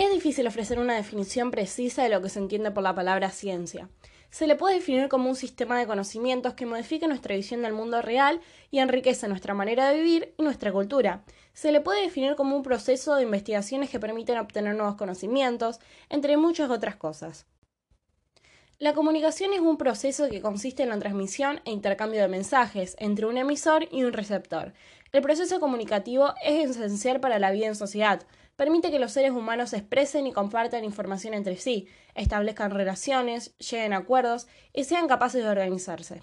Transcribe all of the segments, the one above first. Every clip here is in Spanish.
Es difícil ofrecer una definición precisa de lo que se entiende por la palabra ciencia. Se le puede definir como un sistema de conocimientos que modifica nuestra visión del mundo real y enriquece nuestra manera de vivir y nuestra cultura. Se le puede definir como un proceso de investigaciones que permiten obtener nuevos conocimientos, entre muchas otras cosas. La comunicación es un proceso que consiste en la transmisión e intercambio de mensajes entre un emisor y un receptor. El proceso comunicativo es esencial para la vida en sociedad, permite que los seres humanos expresen y compartan información entre sí, establezcan relaciones, lleguen a acuerdos y sean capaces de organizarse.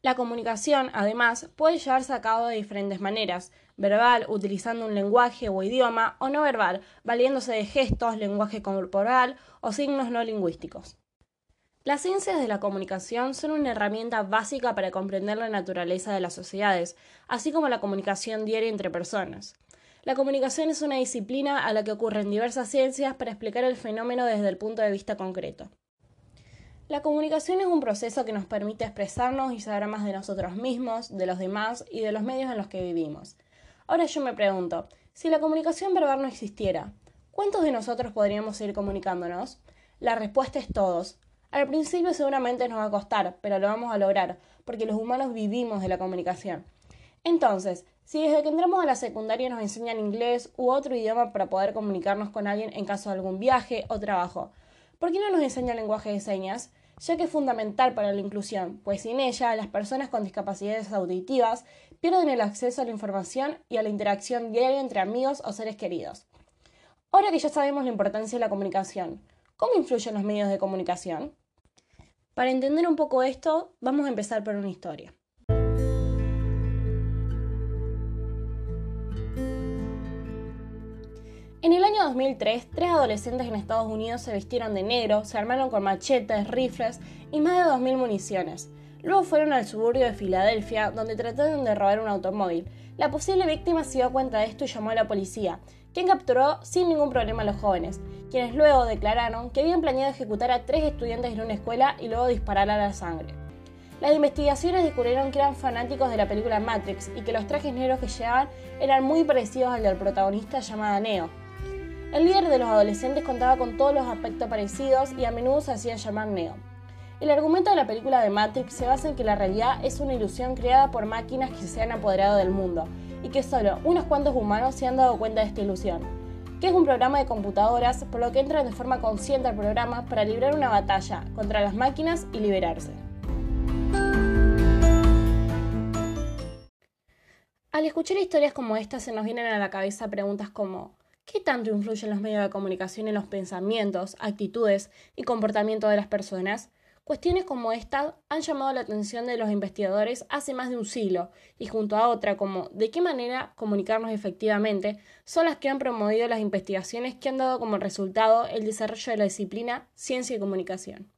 La comunicación, además, puede llevarse a cabo de diferentes maneras, verbal, utilizando un lenguaje o idioma, o no verbal, valiéndose de gestos, lenguaje corporal o signos no lingüísticos. Las ciencias de la comunicación son una herramienta básica para comprender la naturaleza de las sociedades, así como la comunicación diaria entre personas. La comunicación es una disciplina a la que ocurren diversas ciencias para explicar el fenómeno desde el punto de vista concreto. La comunicación es un proceso que nos permite expresarnos y saber más de nosotros mismos, de los demás y de los medios en los que vivimos. Ahora yo me pregunto, si la comunicación verbal no existiera, ¿cuántos de nosotros podríamos seguir comunicándonos? La respuesta es todos. Al principio seguramente nos va a costar, pero lo vamos a lograr, porque los humanos vivimos de la comunicación. Entonces, si desde que entramos a la secundaria nos enseñan inglés u otro idioma para poder comunicarnos con alguien en caso de algún viaje o trabajo, ¿por qué no nos enseñan lenguaje de señas? Ya que es fundamental para la inclusión, pues sin ella las personas con discapacidades auditivas pierden el acceso a la información y a la interacción diaria entre amigos o seres queridos. Ahora que ya sabemos la importancia de la comunicación, ¿cómo influyen los medios de comunicación? Para entender un poco esto, vamos a empezar por una historia. 2003, tres adolescentes en Estados Unidos se vistieron de negro, se armaron con machetes, rifles y más de 2.000 municiones. Luego fueron al suburbio de Filadelfia, donde trataron de robar un automóvil. La posible víctima se dio cuenta de esto y llamó a la policía, quien capturó sin ningún problema a los jóvenes, quienes luego declararon que habían planeado ejecutar a tres estudiantes en una escuela y luego disparar a la sangre. Las investigaciones descubrieron que eran fanáticos de la película Matrix y que los trajes negros que llevaban eran muy parecidos al del protagonista llamada Neo. El líder de los adolescentes contaba con todos los aspectos parecidos y a menudo se hacía llamar Neo. El argumento de la película de Matrix se basa en que la realidad es una ilusión creada por máquinas que se han apoderado del mundo y que solo unos cuantos humanos se han dado cuenta de esta ilusión, que es un programa de computadoras por lo que entran de forma consciente al programa para librar una batalla contra las máquinas y liberarse. Al escuchar historias como esta se nos vienen a la cabeza preguntas como ¿Qué tanto influyen los medios de comunicación en los pensamientos, actitudes y comportamiento de las personas? Cuestiones como esta han llamado la atención de los investigadores hace más de un siglo y junto a otra como de qué manera comunicarnos efectivamente son las que han promovido las investigaciones que han dado como resultado el desarrollo de la disciplina ciencia y comunicación.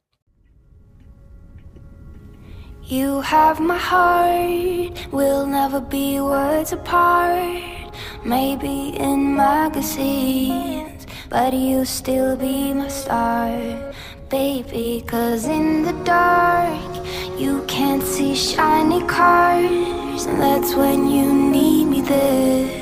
Maybe in magazines, but you'll still be my star, baby. Cause in the dark, you can't see shiny cars, and that's when you need me there.